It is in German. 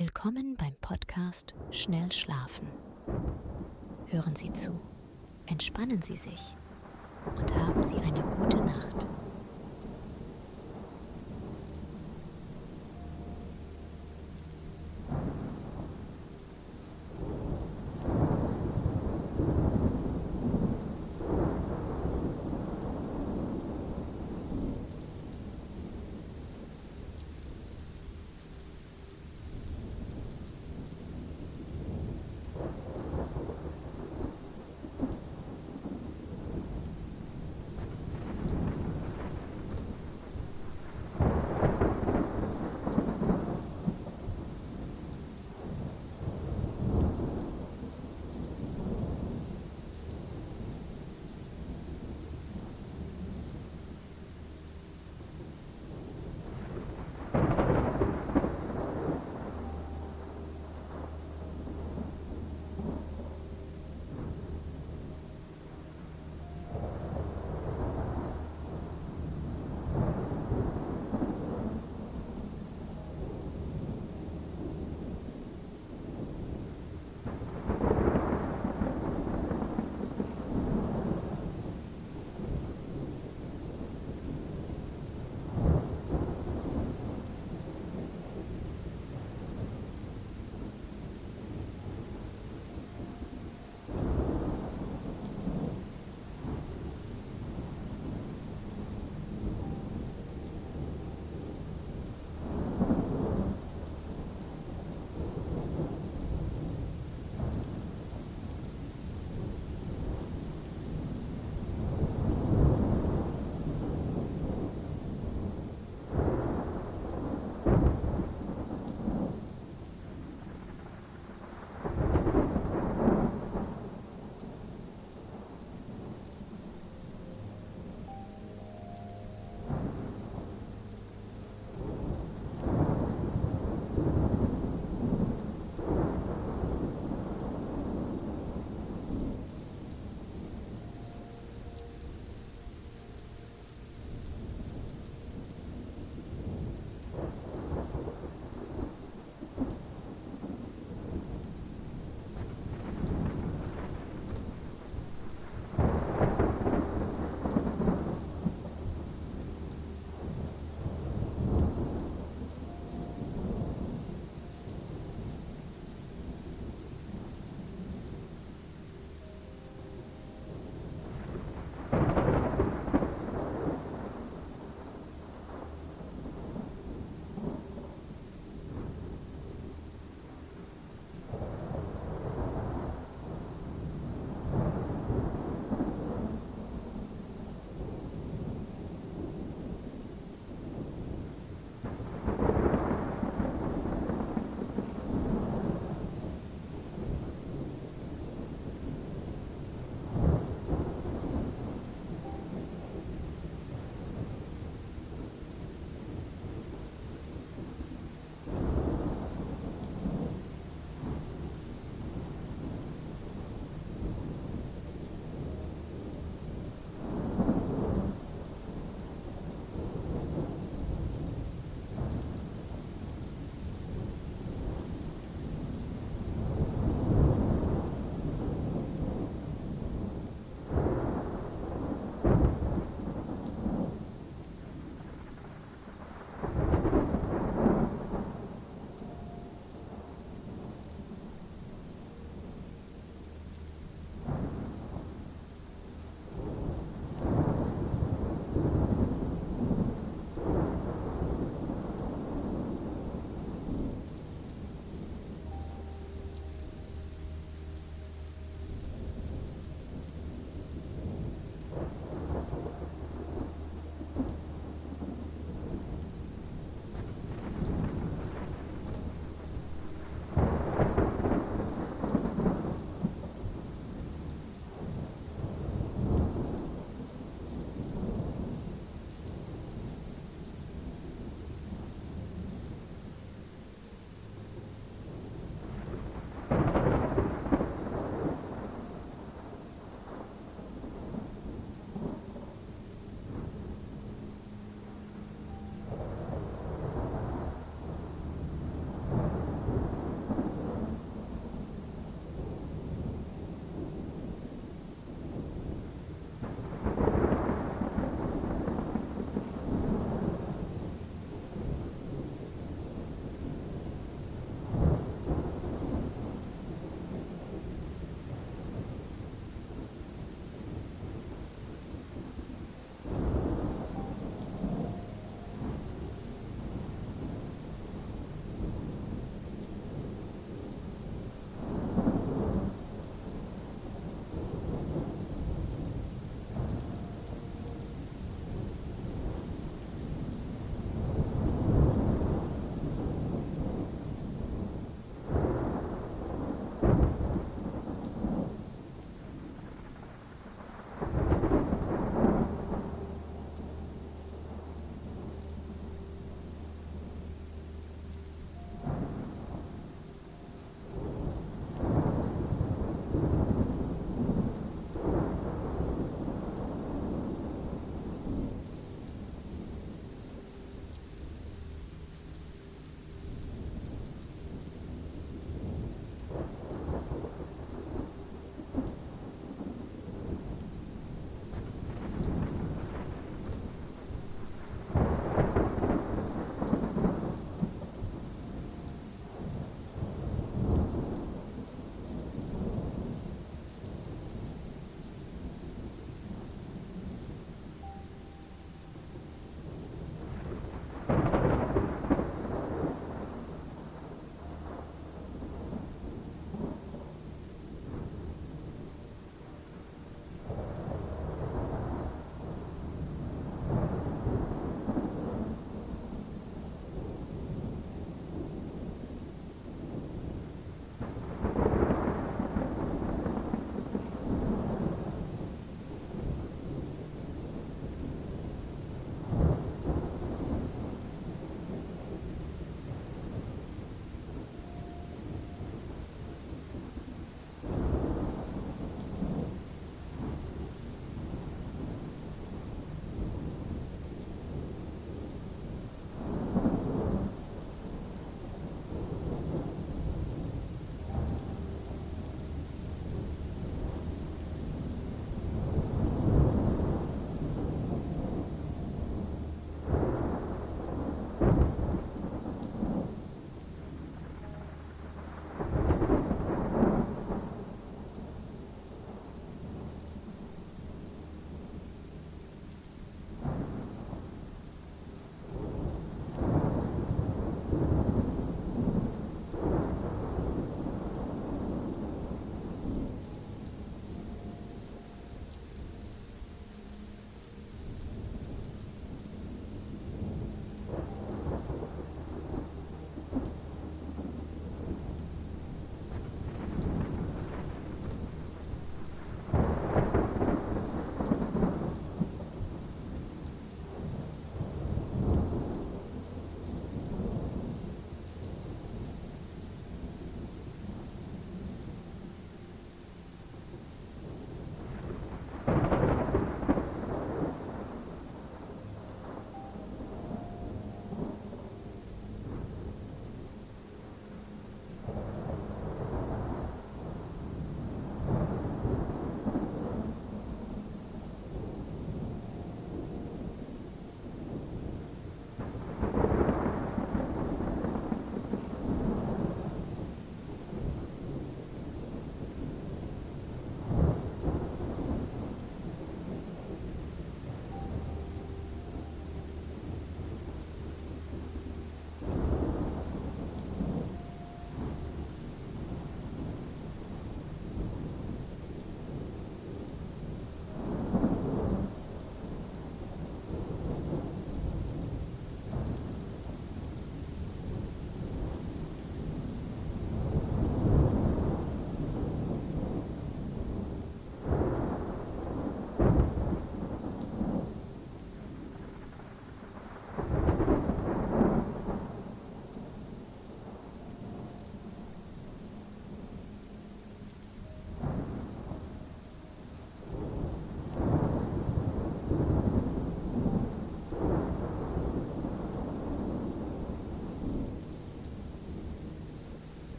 Willkommen beim Podcast Schnell Schlafen. Hören Sie zu, entspannen Sie sich und haben Sie eine gute Nacht.